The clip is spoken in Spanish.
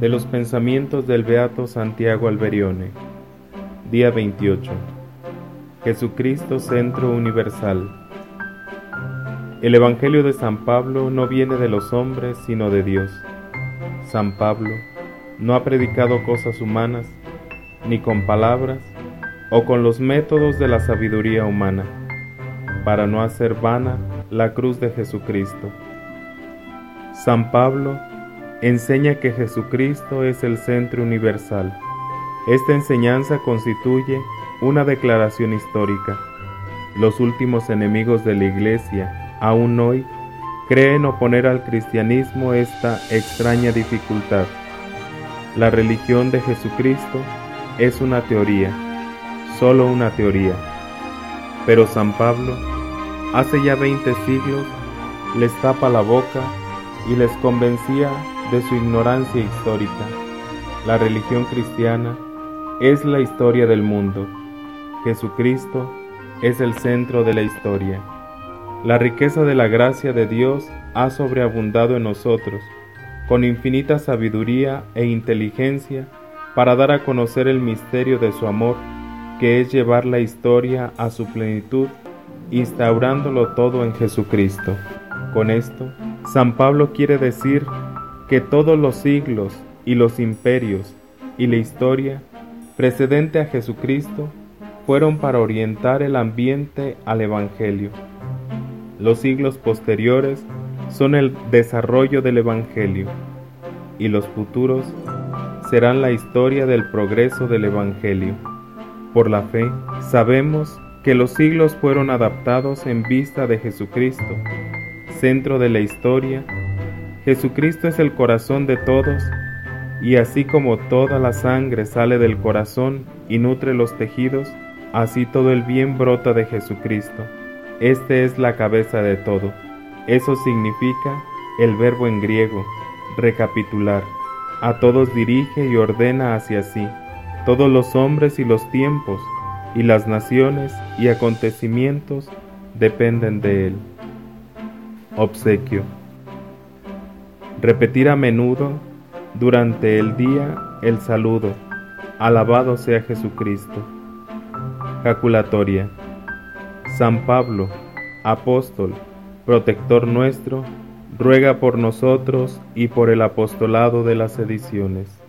de los pensamientos del Beato Santiago Alberione. Día 28. Jesucristo Centro Universal. El Evangelio de San Pablo no viene de los hombres, sino de Dios. San Pablo no ha predicado cosas humanas, ni con palabras, o con los métodos de la sabiduría humana, para no hacer vana la cruz de Jesucristo. San Pablo enseña que Jesucristo es el centro universal. Esta enseñanza constituye una declaración histórica. Los últimos enemigos de la Iglesia, aún hoy, creen oponer al cristianismo esta extraña dificultad. La religión de Jesucristo es una teoría, solo una teoría. Pero San Pablo, hace ya 20 siglos, les tapa la boca y les convencía de su ignorancia histórica. La religión cristiana es la historia del mundo. Jesucristo es el centro de la historia. La riqueza de la gracia de Dios ha sobreabundado en nosotros, con infinita sabiduría e inteligencia, para dar a conocer el misterio de su amor, que es llevar la historia a su plenitud, instaurándolo todo en Jesucristo. Con esto, San Pablo quiere decir que todos los siglos y los imperios y la historia precedente a Jesucristo fueron para orientar el ambiente al Evangelio. Los siglos posteriores son el desarrollo del Evangelio y los futuros serán la historia del progreso del Evangelio. Por la fe, sabemos que los siglos fueron adaptados en vista de Jesucristo, centro de la historia Jesucristo es el corazón de todos, y así como toda la sangre sale del corazón y nutre los tejidos, así todo el bien brota de Jesucristo. Este es la cabeza de todo. Eso significa el verbo en griego, recapitular. A todos dirige y ordena hacia sí, todos los hombres y los tiempos, y las naciones y acontecimientos dependen de él. Obsequio. Repetir a menudo durante el día el saludo, alabado sea Jesucristo. Jaculatoria. San Pablo, apóstol, protector nuestro, ruega por nosotros y por el apostolado de las ediciones.